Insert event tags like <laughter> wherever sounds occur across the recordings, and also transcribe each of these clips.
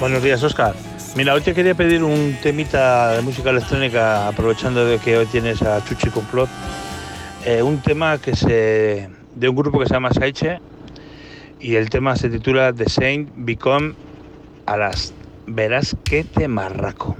Buenos días, Oscar. Mira, hoy te quería pedir un temita de música electrónica, aprovechando de que hoy tienes a Chuchi Complot. Eh, un tema que se de un grupo que se llama Saiche y el tema se titula The Saint Become a las verás que te marraco.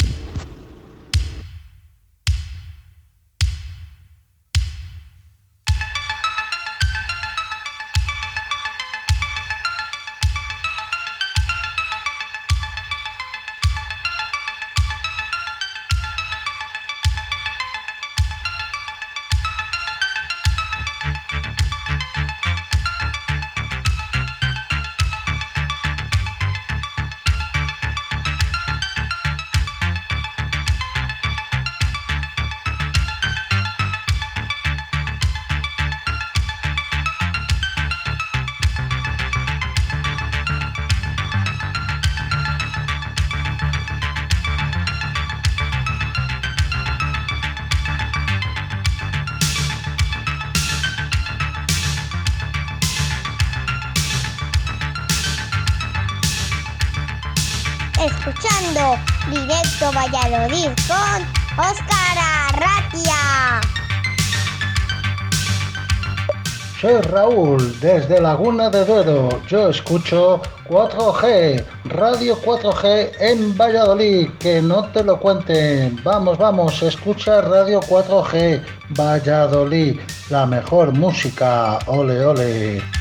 Directo Valladolid con Óscar Arratia. Soy Raúl, desde Laguna de Duero. Yo escucho 4G, Radio 4G en Valladolid. Que no te lo cuenten. Vamos, vamos, escucha Radio 4G, Valladolid. La mejor música. Ole, ole.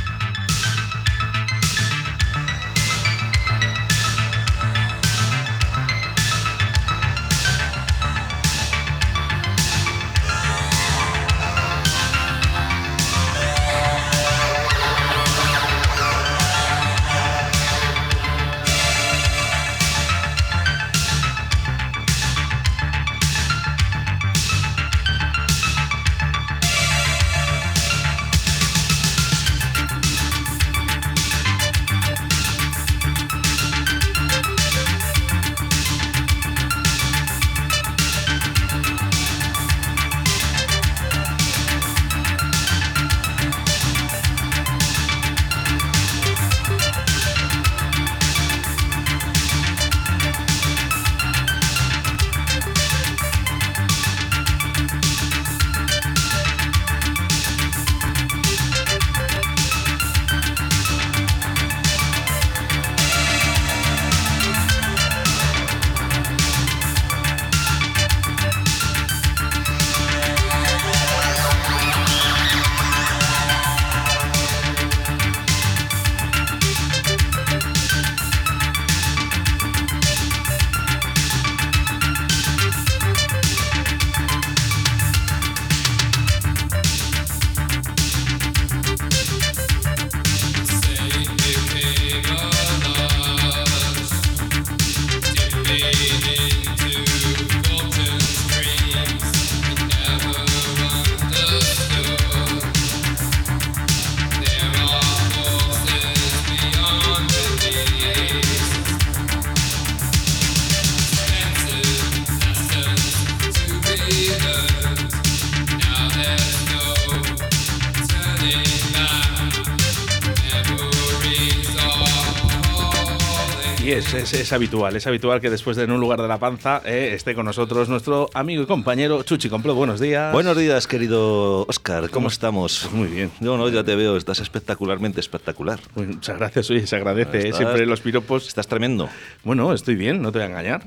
Es, habitual, es habitual que después de En un lugar de la panza eh, esté con nosotros nuestro amigo y compañero Chuchi Complot. Buenos días. Buenos días, querido Oscar. ¿Cómo, estamos? Muy bien. Yo no, ya te veo, estás espectacularmente espectacular. muchas gracias, oye, se agradece. ¿eh? siempre los piropos. Estás tremendo. Bueno, estoy bien, no te voy a engañar.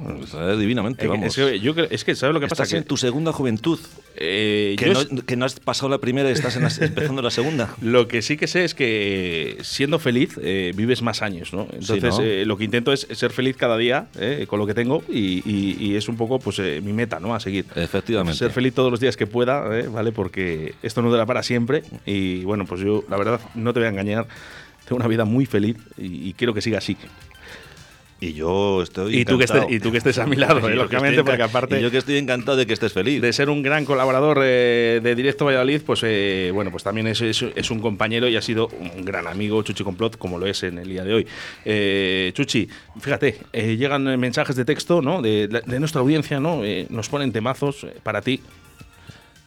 divinamente, vamos. Es que, ¿sabes lo que pasa? Estás en tu segunda juventud. Eh, que, no, has pasado la primera y estás empezando la segunda. <laughs> Lo que sí que sé es que siendo feliz vives más años, ¿no? Entonces, lo que intento es ser feliz cada día eh, con lo que tengo y, es un poco pues eh, mi meta, ¿no? A seguir. Efectivamente. Ser feliz todos los días que pueda, eh, ¿vale? Porque esto no dura para siempre y bueno, pues yo la verdad no te voy a engañar, tengo una vida muy feliz y quiero que siga así. Y yo estoy y tú que estés Y tú que estés a mi lado, <laughs> lógicamente, porque aparte... Y yo que estoy encantado de que estés feliz. De ser un gran colaborador eh, de Directo Valladolid, pues eh, bueno, pues también es, es, un compañero y ha sido un gran amigo, Chuchi Complot, como lo es en el día de hoy. Eh, Chuchi, fíjate, llegan mensajes de texto ¿no? de, de nuestra audiencia, ¿no? nos ponen temazos para ti.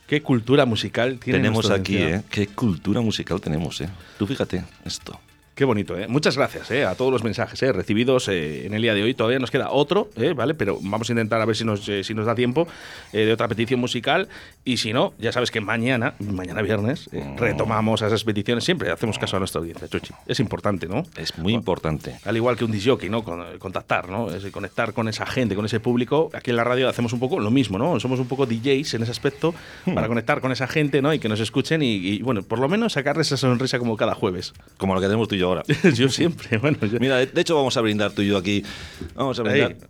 ¿Qué cultura musical tenemos aquí? ¿eh? ¿Qué cultura musical tenemos? Eh? Tú fíjate esto. Qué bonito, ¿eh? Muchas gracias ¿eh? a todos los mensajes ¿eh? recibidos eh, en el día de hoy. Todavía nos queda otro, ¿eh? ¿vale? Pero vamos a intentar a ver si nos, si nos da tiempo de otra petición musical. Y si no, ya sabes que mañana, mañana viernes, Oh. retomamos esas peticiones. Siempre hacemos caso a nuestra audiencia, Chuchi. Es importante, ¿no? Es muy importante. Al igual que un disjockey, ¿no? Con- contactar, ¿no? Es conectar con esa gente, con ese público. Aquí en la radio hacemos un poco lo mismo, ¿no? Somos un poco DJs en ese aspecto para conectar con esa gente, ¿no? Y que nos escuchen y, y, bueno, por lo menos sacarles esa sonrisa como cada jueves. Como lo que tenemos tú y yo ahora. <laughs> yo siempre, bueno. yo- Mira, de de hecho vamos a brindar tú y yo aquí. Vamos a Ahí, brindar.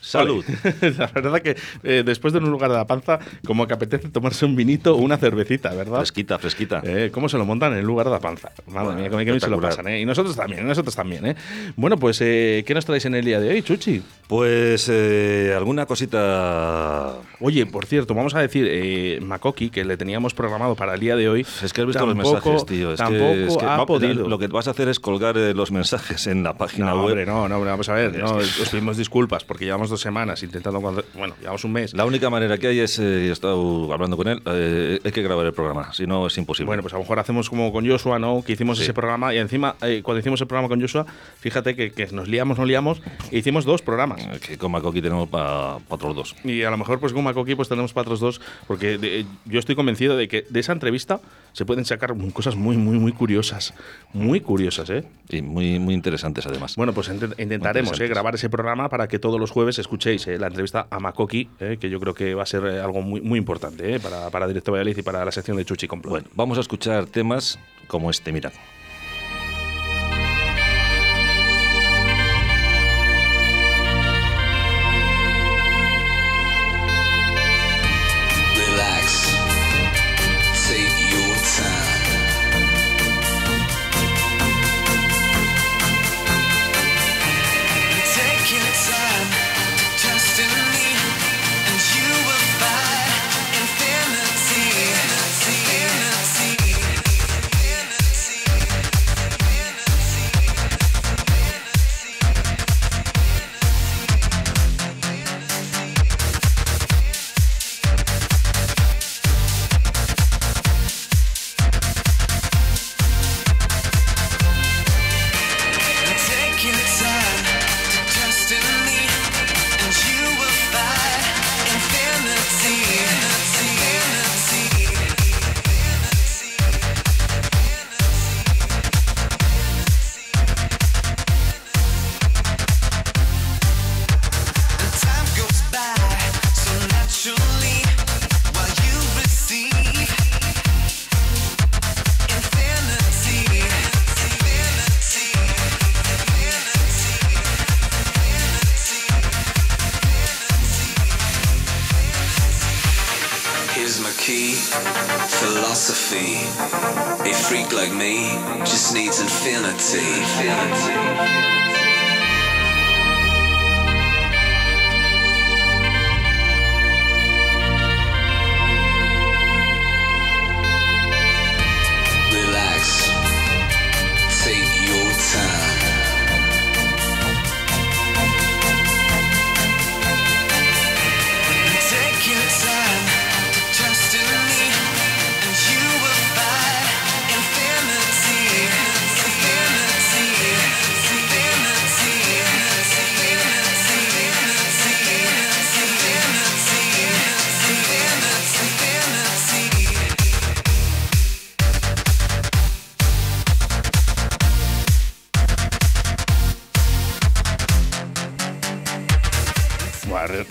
Salud. Vale. <laughs> La verdad que eh, después de un lugar de la panza, como que apetece tomarse un vinito o una cervecita, ¿verdad? Fresquita, fresquita. Eh, ¿Cómo se lo montan en el lugar de la panza? Madre Bueno, mía, que bien se lo pasan, ¿eh? Y nosotros también, nosotros también, ¿eh? Bueno, pues, eh, ¿qué nos traéis en el día de hoy, Chuchi? Pues alguna cosita. Oye, por cierto, vamos a decir, Makoki, que le teníamos programado para el día de hoy. Es que has visto los mensajes, tío. Es que- tampoco es que ha va- podido. Lo que vas a hacer es colgar los mensajes en la página no, web. hombre, no, no, vamos a ver. No, os pedimos disculpas porque llevamos dos semanas intentando. cuando- Bueno, llevamos un mes. La única manera que hay es, eh, he estado hablando con él, eh, hay que grabar el programa, si no es imposible. Bueno, pues a lo mejor hacemos como con Joshua, ¿no? Que hicimos Sí. ese programa y encima, eh, cuando hicimos el programa con Joshua, fíjate que, que nos liamos, nos liamos, e hicimos dos programas. Eh, que con Makoki tenemos para otros dos. Y a lo mejor, pues con Makoki, pues tenemos para otros dos, porque de- yo estoy convencido de que de esa entrevista se pueden sacar cosas muy, muy, muy curiosas. Muy curiosas, ¿eh? Y muy, muy interesantes además. Bueno, pues int- intentaremos grabar ese programa para que todos los jueves escuchéis eh, la entrevista a Makoki, eh, que yo creo que va a ser eh, algo muy, muy importante para, para Directo Valladolid y para la sección de Chuchi Complot. Bueno, vamos a escuchar temas como este, mira.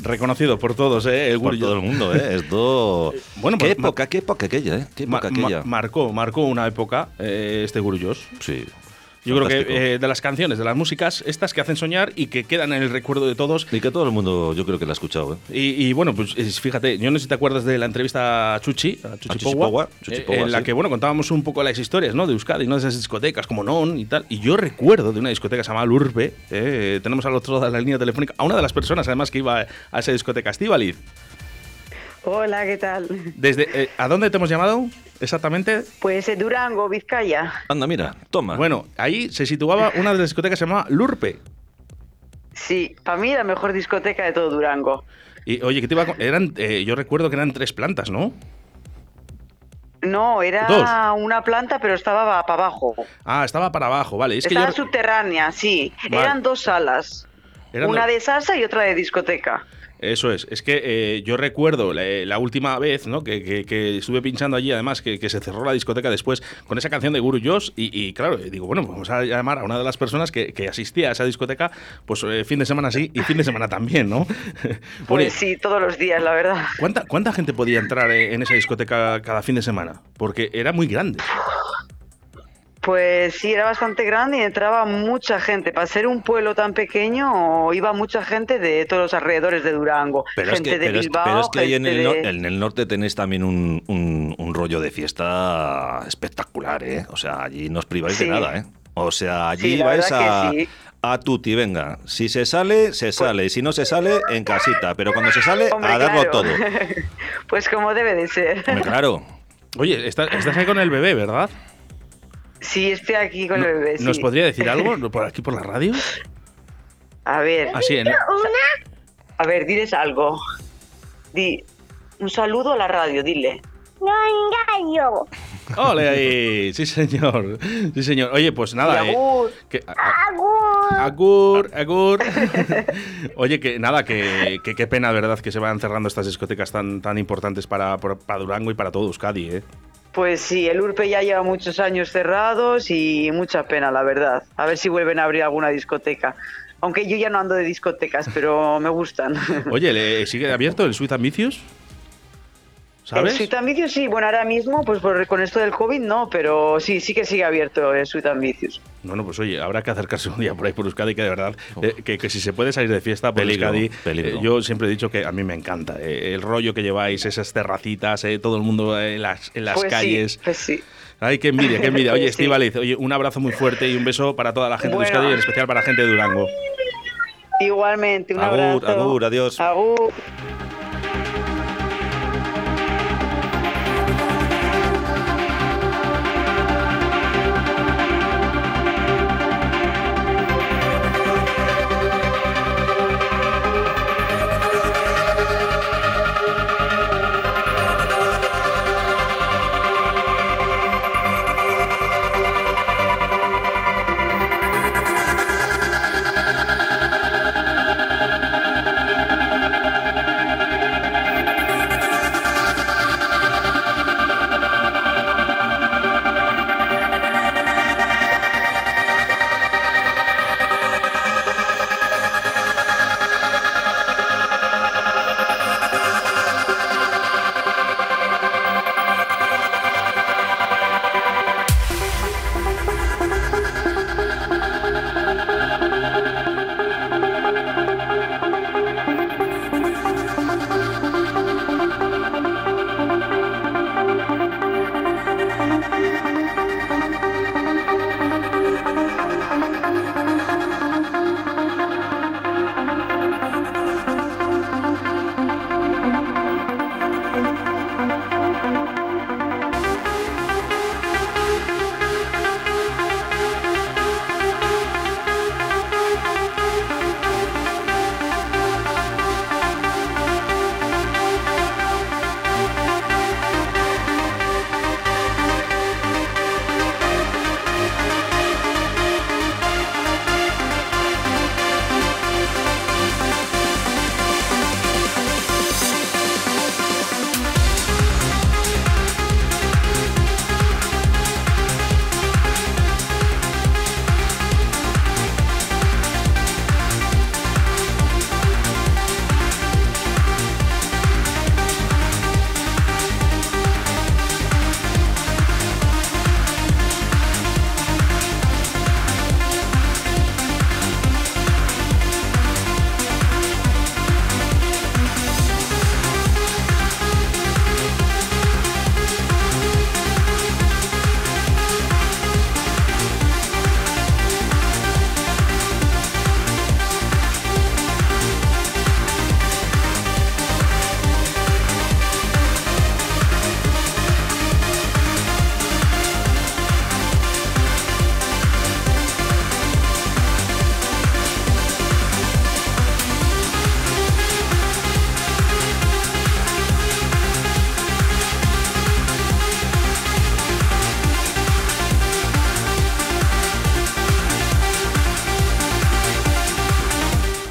Reconocido por todos, ¿eh? El Por todo el mundo, ¿eh? <laughs> Esto... Bueno, ¿Qué época, qué época aquella, ¿eh? ¿Qué época ma- aquella? marcó, marcó una época eh, este Gurullos. sí. Yo creo que eh, de las canciones, de las músicas, estas que hacen soñar y que quedan en el recuerdo de todos. Y que todo el mundo, yo creo que la ha escuchado, ¿eh? Y, y, bueno, pues es- fíjate, yo no sé si te acuerdas de la entrevista a Chuchi, a Chuchi, A Chuchi Powa, Powa, Chuchi eh, Powa, en la que bueno contábamos un poco las historias ¿no? de Euskadi, ¿no? de esas discotecas como Non y tal. Y yo recuerdo de una discoteca que se llama Lurbe, eh, tenemos al otro lado de la línea telefónica a una de las personas además que iba a esa discoteca, Estíbaliz. Hola, ¿qué tal? Desde, eh, ¿A dónde te hemos llamado exactamente? Pues en Durango, Vizcaya. Anda, mira, toma. Bueno, ahí se situaba una de las discotecas que se llamaba Lurpe. Sí, para mí la mejor discoteca de todo Durango. Y oye, que te iba a eran, eh, yo recuerdo que eran tres plantas, ¿no? No, era Dos. una planta, pero estaba para abajo. Ah, estaba para abajo, vale. Es que estaba yo. subterránea, sí. Vale. Eran dos salas. Eran una dos- de salsa y otra de discoteca. Eso es, es que eh, yo recuerdo la, la última vez ¿no? que, que- que estuve pinchando allí, además que, que se cerró la discoteca después con esa canción de Guru Josh y, y, claro, digo, bueno, vamos a llamar a una de las personas que, asistía a esa discoteca, pues eh, fin de semana sí y fin de semana también, ¿no? <laughs> Pues sí, todos los días, la verdad. ¿cuánta, ¿cuánta gente podía entrar eh, en esa discoteca cada fin de semana? Porque era muy grande. Pues sí, era bastante grande y entraba mucha gente. Para ser un pueblo tan pequeño, iba mucha gente de todos los alrededores de Durango. Pero es, gente que, de pero, es, pero es que ahí en el, de- en el norte tenéis también un, un- un rollo de fiesta espectacular, ¿eh? O sea, allí no os priváis de nada, ¿eh? O sea, allí Sí, vais a, sí. a tutti, venga. Si se sale, se sale. Y si no se sale, en casita. Pero cuando se sale, Hombre, a darlo claro. todo. <laughs> pues como debe de ser. Hombre, claro. Oye, está- estás ahí con el bebé, ¿verdad? Sí, estoy aquí con No- el bebé. ¿Nos sí. podría decir <laughs> algo por aquí por la radio? A ver, Así, en- a ver, diles algo. Di un saludo a la radio, dile. No engaño. ¡Ole ahí! Sí, señor. Sí, señor. Oye, pues nada. Y eh, agur. que- a- a- Agur. Agur, agur. <laughs> Oye, que nada, que, que qué pena, ¿verdad? Que se vayan cerrando estas discotecas tan, tan importantes para, para, para Durango y para todo Euskadi, ¿eh? Pues sí, el Urpe ya lleva muchos años cerrados y mucha pena, la verdad. A ver si vuelven a abrir alguna discoteca. Aunque yo ya no ando de discotecas, pero me gustan. <laughs> Oye, ¿le sigue abierto el Sweet Ambitious? ¿Sabes? El Sweet Ambitious sí, bueno, ahora mismo, pues por- con esto del COVID no, pero sí, sí que sigue abierto el Sweet Ambitious. Bueno, pues oye, habrá que acercarse un día por ahí por Euskadi, que de verdad, eh, que, que si se puede salir de fiesta por Peligro, Euskadi, peligro. eh, yo siempre he dicho que a mí me encanta. eh, el rollo que lleváis, esas terracitas, eh, todo el mundo en las, en las pues calles. sí, pues sí. Ay, qué envidia, qué envidia. Oye, <laughs> sí. Estivaliz, oye, un abrazo muy fuerte y un beso para toda la gente Bueno. de Euskadi y en especial para la gente de Durango. Igualmente, un Agur, abrazo. agur, adiós. Agur.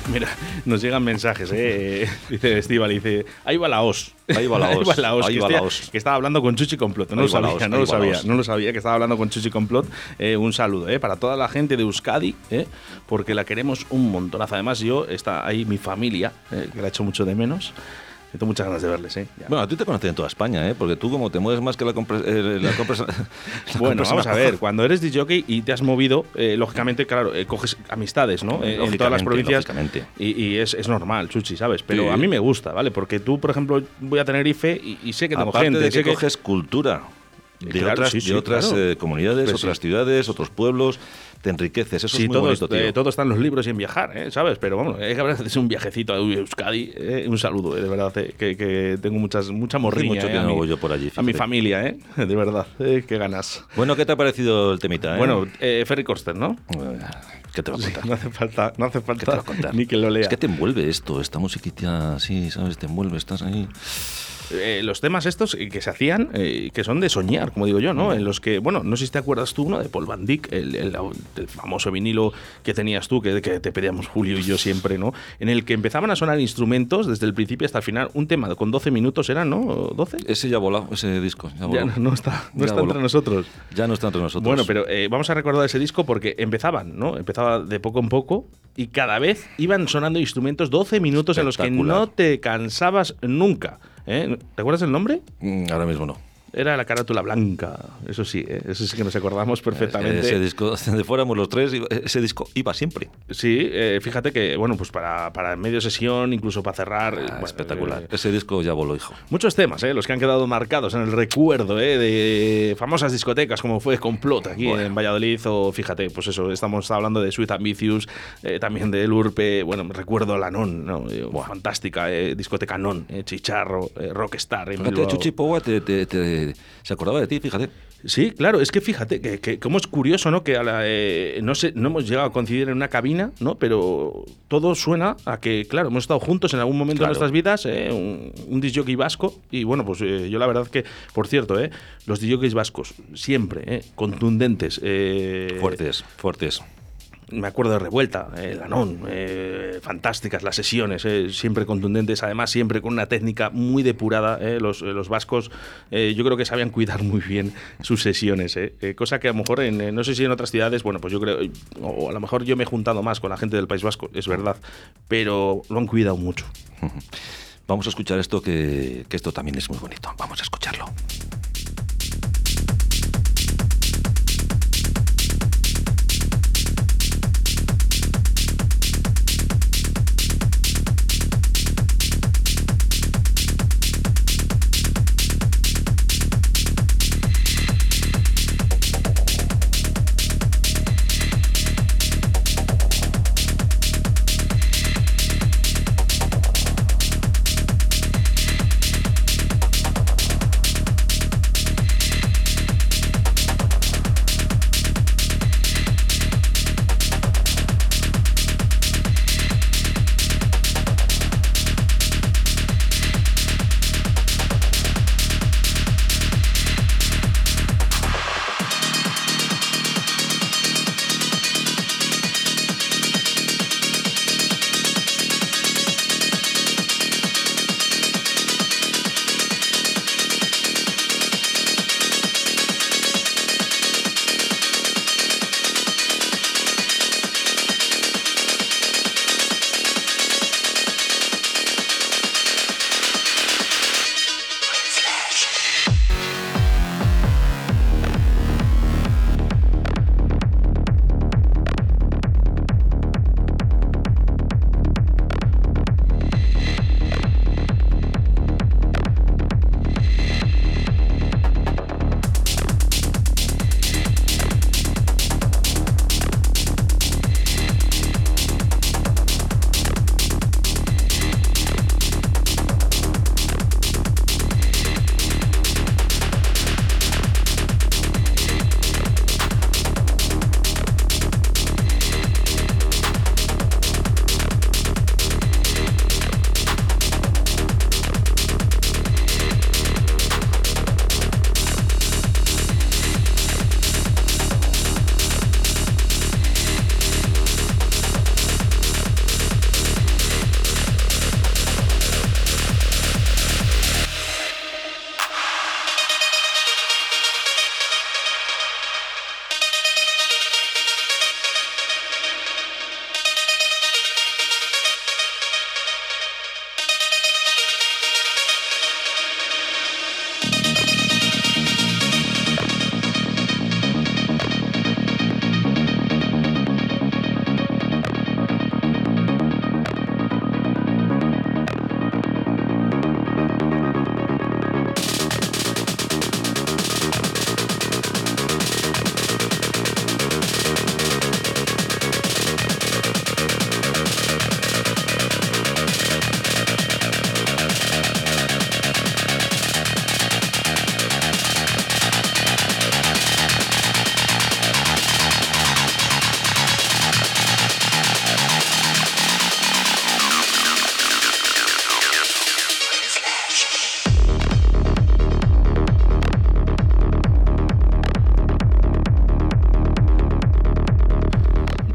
<laughs> Mira, nos llegan mensajes, ¿eh? <laughs> Dice Estival, dice, ahí va la os. Ahí va la <laughs> os, la os, ahí que, va la os. que estaba hablando con Chuchi Complot. No Ahí lo va sabía, os, no ahí lo va sabía, no lo sabía que estaba hablando con Chuchi Complot. Eh, un saludo, ¿eh? Para toda la gente de Euskadi, ¿eh? Porque la queremos un montonazo. Además, yo, está ahí mi familia, ¿eh? que la echo mucho de menos. Tengo muchas ganas de verles, ¿eh? Ya. Bueno, a ti te conocen en toda España, ¿eh? Porque tú como te mueves más que la compra... eh, la <laughs> compra- la Bueno, vamos a ver, <laughs> cuando eres DJ y te has movido, eh, lógicamente, claro, eh, coges amistades, ¿no? Eh, en todas las provincias. lógicamente. Y, y es, es normal, Chuchi, ¿sabes? Pero Sí. a mí me gusta, ¿vale? Porque tú, por ejemplo, voy a Tenerife y, y sé que tengo Aparte gente. de sé que coges cultura de Claro, otras, sí, sí, de otras claro. eh, comunidades, Pues sí. otras ciudades, otros pueblos, te enriqueces. Eso Sí, es muy todo, bonito, tío. eh, todo está en los libros y en viajar, ¿eh? ¿sabes? Pero bueno, hay que hacer un viajecito a Euskadi. eh, un saludo, eh, de verdad, eh, que, que tengo muchas, mucha morriña. mucho que a no mi- yo por allí, A mi fíjate. familia, ¿eh? De verdad, eh, qué ganas. Bueno, ¿qué te ha parecido el temita? Bueno, Ferry Corster, ¿no? ¿qué te va a contar? No hace falta, no hace ¿Qué te va falta ni que lo lea. Es que te envuelve esto, esta musiquita así, ¿sabes? Te envuelve, estás ahí. Eh, los temas estos que se hacían, eh, que son de soñar, como digo yo, ¿no? En los que, bueno, no sé si te acuerdas tú, ¿no? De Paul Van Dyck, el, el- el famoso vinilo que tenías tú, que, que te pedíamos Julio y yo siempre, ¿no? En el que empezaban a sonar instrumentos desde el principio hasta el final. Un tema con 12 minutos eran, ¿no? ¿12? Ese ya volado, ese disco. Ya, Ya voló. no, no está, no Ya está voló. entre nosotros. Ya no está entre nosotros. Bueno, pero eh, vamos a recordar ese disco porque empezaban, ¿no? Empezaba de poco en poco y cada vez iban sonando instrumentos 12 minutos en los que no te cansabas nunca. ¿Eh? ¿Te acuerdas el nombre? Mm, Ahora mismo no. Era la carátula blanca, eso sí, ¿eh? eso sí que nos acordamos perfectamente. Ese disco, <laughs> de fuéramos los tres, ese disco iba siempre. Sí, eh, fíjate que, bueno, pues para, para medio sesión, incluso para cerrar. Ah, bueno, espectacular. eh, Ese disco ya voló, hijo. Muchos temas, ¿eh? los que han quedado marcados en el recuerdo ¿eh? de famosas discotecas como fue Complot aquí Bueno. en Valladolid o fíjate, pues eso, estamos hablando de Sweet Ambitious, eh, también de El Urpe, bueno, recuerdo la Non, ¿no? Fantástica, eh, discoteca Non, eh, Chicharro, Rockstar. en. Chuchi te, te- te- se acordaba de ti, fíjate. Sí, claro, es que fíjate que, que como es curioso, ¿no? Que a la, eh, no sé, no hemos llegado a coincidir en una cabina, ¿no? Pero todo suena a que, claro, hemos estado juntos en algún momento Claro. de nuestras vidas, ¿eh? un, un disjockey vasco. Y bueno, pues eh, yo la verdad que, por cierto, ¿eh? Los disjockeys vascos, siempre, ¿eh? Contundentes. eh, Fuertes, fuertes. Me acuerdo de Revuelta, eh, Lanón, eh, fantásticas las sesiones, eh, siempre contundentes, además siempre con una técnica muy depurada. eh, los, los vascos yo creo que sabían cuidar muy bien sus sesiones, cosa que a lo mejor, en, no sé si en otras ciudades, bueno, pues yo creo, o a lo mejor yo me he juntado más con la gente del País Vasco, es verdad, pero lo han cuidado mucho. <laughs> Vamos a escuchar esto que, que esto también es muy bonito. Vamos a escucharlo.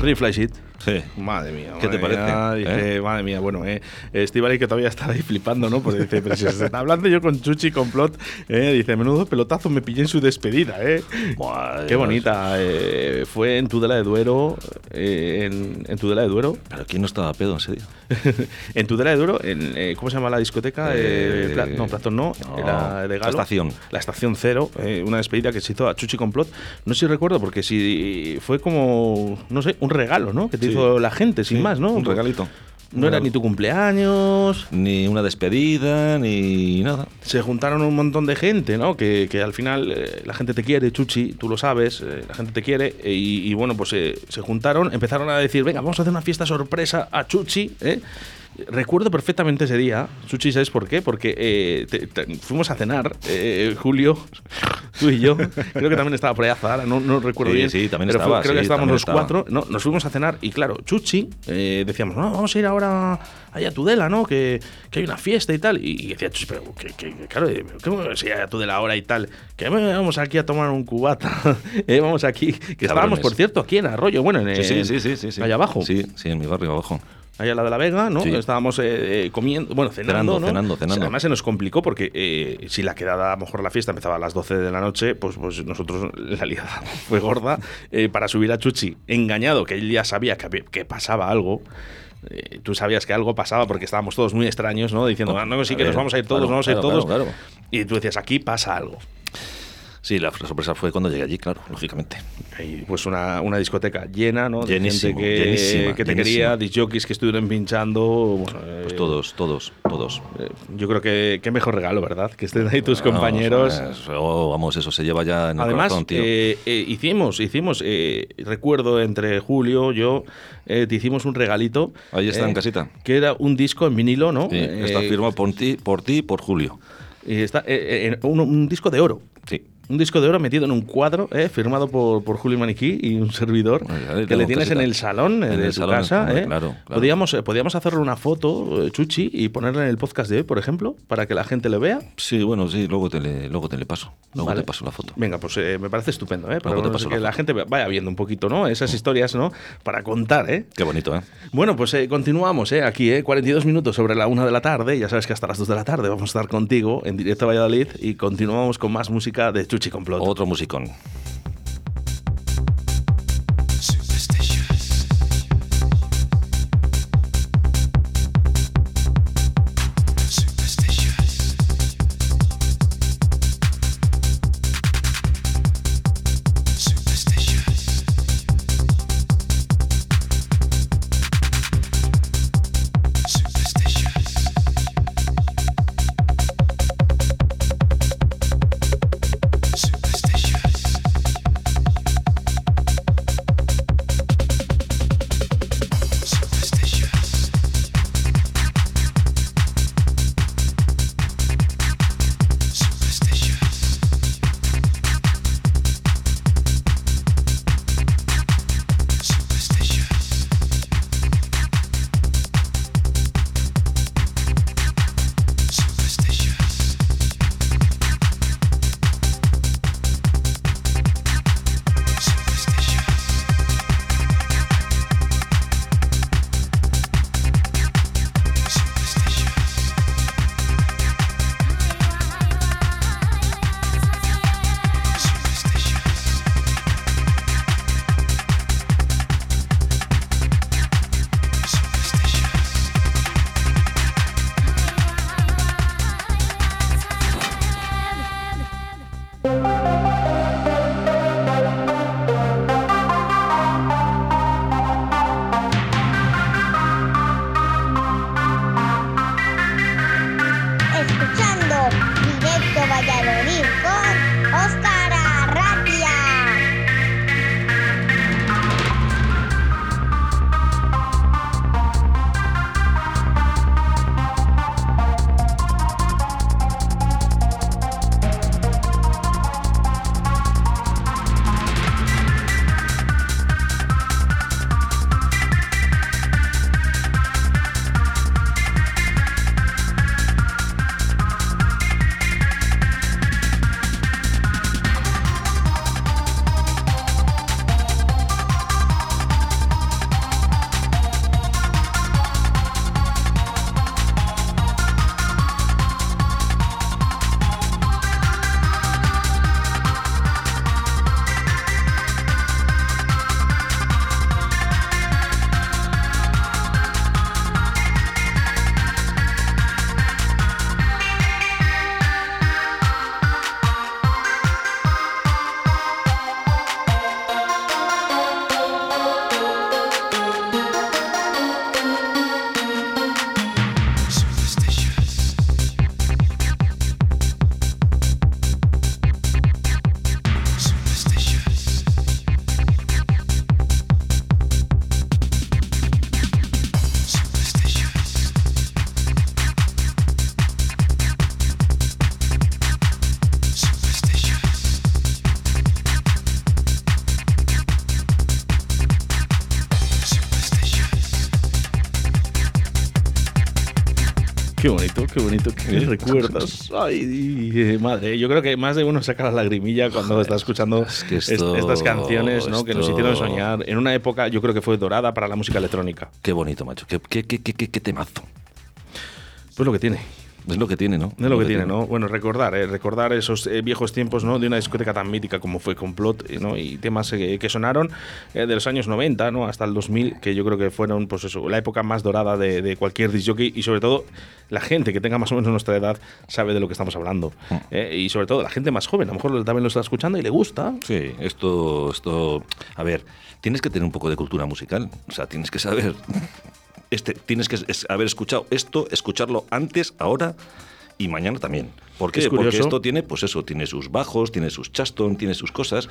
Riflegit. Sí. Madre mía. ¿Qué te mía, parece? ¿Eh? madre mía, bueno, eh, Estivali que todavía está ahí flipando, ¿no? Porque dice, pero si se está hablando yo con Chuchi Complot, eh, dice, menudo pelotazo me pillé en su despedida, ¿eh? Qué bonita. eh, fue en Tudela de Duero, eh, en, en Tudela de Duero, Pero ¿quién no estaba a pedo, en serio? <laughs> en Tudela de Duero, en, ¿cómo se llama la discoteca? Pla- no, Platón no, no, de la Galo. Estación. La Estación Cero, una despedida que se hizo a Chuchi Complot. No sé si recuerdo, porque si fue como, no sé, un regalo, ¿no? Que te Sí. Hizo la gente, sin más, ¿no? un regalito. No era ni tu cumpleaños. Ni una despedida, ni nada. Se juntaron un montón de gente, ¿no? Que, que al final eh, la gente te quiere, Chuchi, tú lo sabes, eh, la gente te quiere. eh, y, y bueno, pues eh, se juntaron, empezaron a decir, venga, vamos a hacer una fiesta sorpresa a Chuchi, ¿eh? Recuerdo perfectamente ese día, Chuchi, ¿sabes por qué? Porque eh, te- te- fuimos a cenar, eh, Julio, <laughs> tú y yo, creo que también estaba por Azahara, no, no recuerdo Sí, bien. sí, también pero fue- estaba, creo que estábamos los estaba. cuatro, no, nos fuimos a cenar y claro, Chuchi, eh, decíamos, no, vamos a ir ahora allá a Tudela, ¿no? Que, que hay una fiesta y tal. Y, y decía Chuchi, pero que, que- claro, eh, ¿cómo vamos a Tudela ahora y tal? Que vamos aquí a tomar un cubata, <laughs> eh, vamos aquí, que estábamos, por cierto, aquí en Arroyo, bueno, en, Sí, sí, en- sí, sí, sí, sí. allá abajo. Sí, sí, en mi barrio abajo. Allá a la de la Vega, ¿no? Sí. Estábamos eh, eh, comiendo, bueno, cenando, Cenando, ¿no? cenando, cenando. Además se nos complicó porque eh, si la quedada, a lo mejor la fiesta empezaba a las 12 de la noche, pues, pues nosotros <laughs> la liada fue gorda eh, para subir a Chuchi, engañado, que él ya sabía que, pasaba algo. Eh, tú sabías que algo pasaba porque estábamos todos muy extraños, ¿no? Diciendo, ah, no, sí a que nos vamos a ir todos, claro, nos vamos a ir claro, todos. claro, claro. Y tú decías, aquí pasa algo. Sí, la sorpresa fue cuando llegué allí, claro, lógicamente. Y pues una, una discoteca llena, ¿no? De Llenísimo, gente que, llenísima, que te llenísima. quería, disjockeys que estuvieron pinchando. bueno, Pues eh, todos, todos, todos. Eh, Yo creo que qué mejor regalo, ¿verdad? Que estén ahí tus Vamos, compañeros. pues, oh, vamos, eso se lleva ya en el Además, corazón, tío. eh, eh, hicimos, hicimos, recuerdo entre Julio, yo, te hicimos un regalito. Ahí está en casita. Que era un disco en vinilo, ¿no? Sí, está firmado por ti, por ti y por Julio. y está, un, un disco de oro. Sí. Un disco de oro metido en un cuadro, eh, firmado por, por Julio Maniquí y un servidor, Bueno, que le tienes en el salón eh, En de el tu salón, casa. hombre, eh. claro, claro. Podíamos, eh, podíamos hacerle una foto, eh, Chuchi, y ponerla en el podcast de hoy, por ejemplo, para que la gente le vea. Sí, bueno, sí, luego te le, luego te le paso. Luego Vale. te paso la foto. Venga, pues eh, me parece estupendo, ¿eh? Para Luego te no sé paso que la gente vaya viendo un poquito, ¿no? Esas historias, ¿no? Para contar, ¿eh? Qué bonito, ¿eh? Bueno, pues continuamos, ¿eh? Aquí, ¿eh? 42 minutos sobre la una de la tarde. Ya sabes que hasta las 2 de la tarde vamos a estar contigo en directo a Valladolid y continuamos con más música de Otro musicón. Ay, eh, madre, yo creo que más de uno saca la lagrimilla cuando está escuchando es que est- esto- estas canciones ¿no? que nos hicieron soñar en una época, yo creo que fue dorada para la música electrónica. Qué bonito, macho. Qué, qué, qué, qué, qué- qué temazo. Pues lo que tiene. Es lo que tiene, ¿no? Es lo que tiene, ¿no? Bueno, recordar, eh, recordar esos eh, viejos tiempos, ¿no? De una discoteca tan mítica como fue Complot, eh, ¿no? Y temas eh, que sonaron eh, de los años 90, ¿no? Hasta el 2000, que yo creo que fueron, pues eso, la época más dorada de, de cualquier disc jockey y sobre todo la gente que tenga más o menos nuestra edad sabe de lo que estamos hablando. Eh, y sobre todo la gente más joven, a lo mejor también lo está escuchando y le gusta. Sí, esto, esto. A ver, tienes que tener un poco de cultura musical. O sea, tienes que saber. Este, tienes que es- haber escuchado esto, escucharlo antes, ahora y mañana también. ¿Por qué? Es Porque esto tiene, pues eso, tiene sus bajos, tiene sus chaston, tiene sus cosas.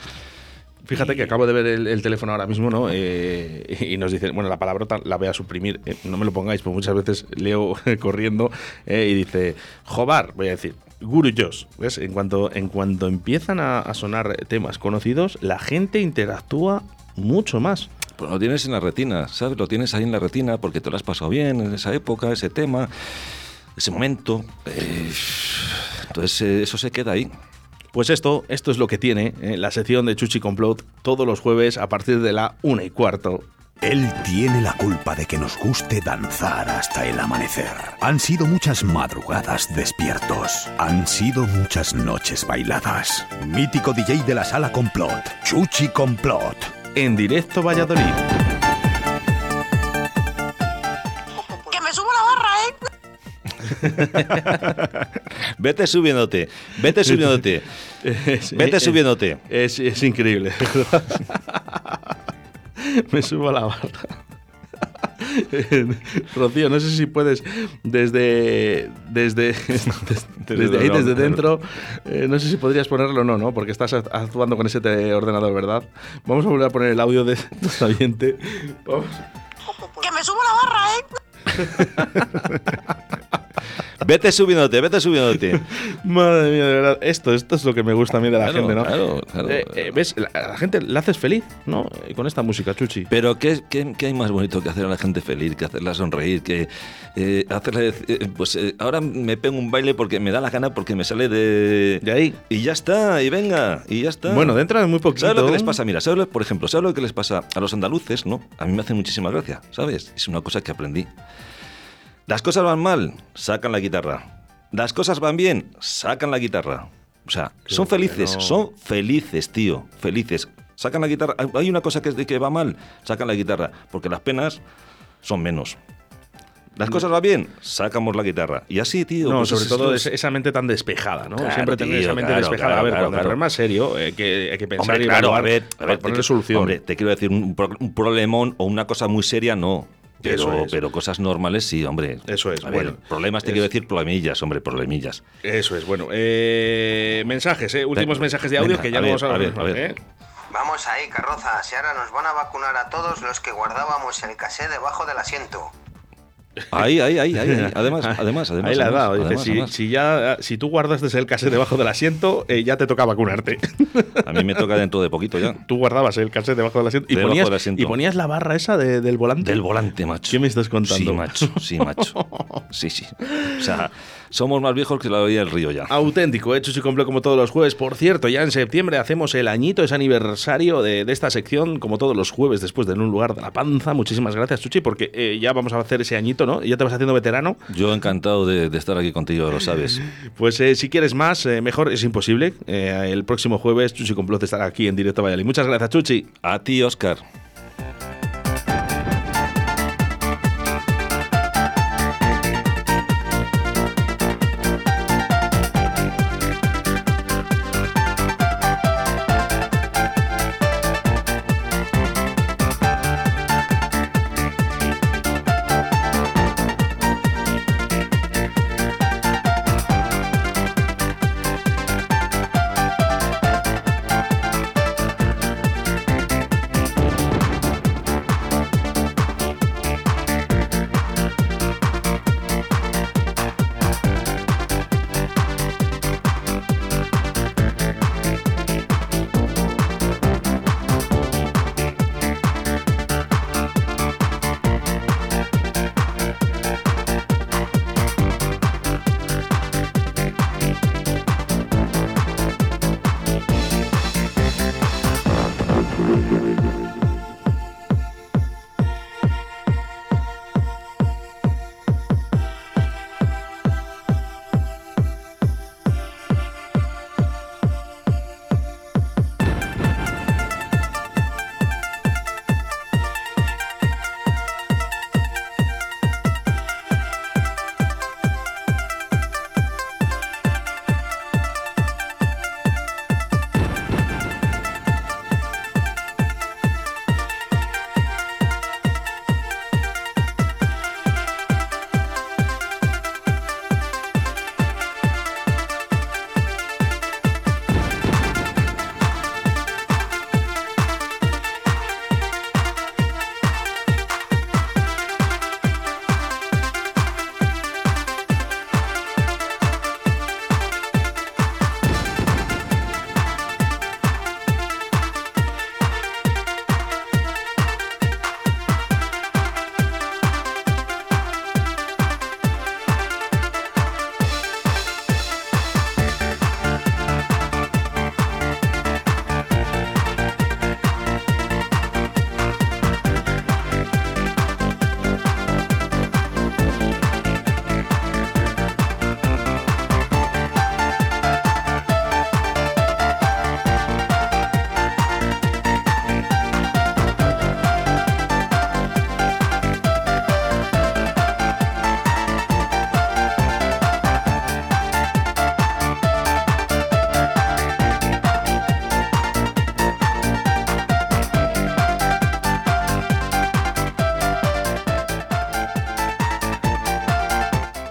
Fíjate que acabo de ver el, el teléfono ahora mismo, ¿no? Eh, y nos dicen, bueno, la palabrota la voy a suprimir, eh, no me lo pongáis, porque muchas veces leo <laughs> corriendo eh, y dice, Jobar, voy a decir, Guruyos, ¿ves? En cuanto, en cuanto empiezan a, a sonar temas conocidos, la gente interactúa mucho más. Pues lo tienes en la retina, ¿sabes? Lo tienes ahí en la retina porque te lo has pasado bien en esa época, ese tema, ese momento. Eh, entonces, eh, eso se queda ahí. Pues esto, esto es lo que tiene eh, la sección de Chuchi Complot todos los jueves a partir de la una y cuarto. Él tiene la culpa de que nos guste danzar hasta el amanecer. Han sido muchas madrugadas despiertos. Han sido muchas noches bailadas. Mítico DJ de la sala Complot, Chuchi Complot. En directo Valladolid. Que me subo la barra, ¿eh? <laughs> Vete subiéndote, vete subiéndote, Es- vete subiéndote. Es, es increíble. <laughs> Me subo a la barra. <laughs> Rocío, no sé si puedes desde desde <laughs> desde, ahí, desde dentro, eh, no sé si podrías ponerlo o no, ¿no? Porque estás act- actuando con ese ordenador, ¿verdad? Vamos a volver a poner el audio de <laughs> nuestro oyente. Vamos. Que me subo la barra, ¿eh? Vete subiéndote, vete subiéndote. <laughs> Madre mía, de verdad. Esto, esto es lo que me gusta a mí de la Claro, gente, ¿no? claro, claro. Eh, eh, ¿Ves? La, a la gente la haces feliz, ¿no? Eh, Con esta música, Chuchi. Pero ¿qué, qué, qué hay más bonito que hacer a la gente feliz, que hacerla sonreír, que eh, hacerle... eh, pues eh, ahora me pego un baile porque me da la gana, porque me sale de... De ahí. Y ya está, y venga, y ya está. Bueno, dentro de muy poquito. ¿Sabes lo que les pasa? Mira, ¿sabes lo- por ejemplo, ¿sabes lo que les pasa a los andaluces? No, a mí me hace muchísima gracia, ¿sabes? Es una cosa que aprendí. Las cosas van mal, sacan la guitarra. Las cosas van bien, sacan la guitarra. O sea, son felices, son felices, tío, felices. Sacan la guitarra. Hay una cosa que, es de que va mal, sacan la guitarra, porque las penas son menos. Las cosas van bien, sacamos la guitarra. Y así, tío. No, pues sobre es- todo es- es- esa mente tan despejada, ¿no? Claro, Siempre tener esa mente claro, despejada. claro, a ver, cuando el problema es serio, eh, que hay que pensar Hombre, y claro, a ver, a ver, ponerle te, solución. Hombre, te quiero decir, un, un problemón o una cosa muy seria, no. Pero, Eso es. pero cosas normales, sí, hombre. Eso es, A ver, bueno, problemas te es- quiero decir problemillas, hombre, problemillas. Eso es, bueno. Eh, mensajes, eh, últimos mensajes de audio venga, que ya a lo ver, vamos a, a ver, a ver. ¿eh? Vamos ahí, carroza. Si ahora nos van a vacunar a todos los que guardábamos el casé debajo del asiento. Ahí, ahí, ahí, ahí. Además, <laughs> además, además. Ahí la además, dado. Dice, además, si, además. si ya, si tú guardas desde el cassette debajo del asiento, eh, ya te toca vacunarte. A mí me toca dentro de poquito ya. tú guardabas el cassette debajo del asiento y, Debajo ponías, del asiento. y ponías la barra esa de- del volante. Del volante, macho. ¿Qué me estás contando? Sí, macho, sí, macho. <laughs> Sí, sí. O sea, somos más viejos que la orilla del río ya. Auténtico, hecho y completo como todos los jueves. Por cierto, ya en septiembre hacemos el añito, ese aniversario de, de esta sección, como todos los jueves, después de En un lugar de la panza. Muchísimas gracias, Chuchi, porque eh, ya vamos a hacer ese añito, ¿no? Ya te vas haciendo veterano. Yo encantado de, de estar aquí contigo, lo sabes. <laughs> Pues eh, si quieres más, eh, mejor es imposible. Eh, el próximo jueves, Chuchi Complot estará aquí en directo a Valladolid. Muchas gracias, Chuchi. A ti, Oscar.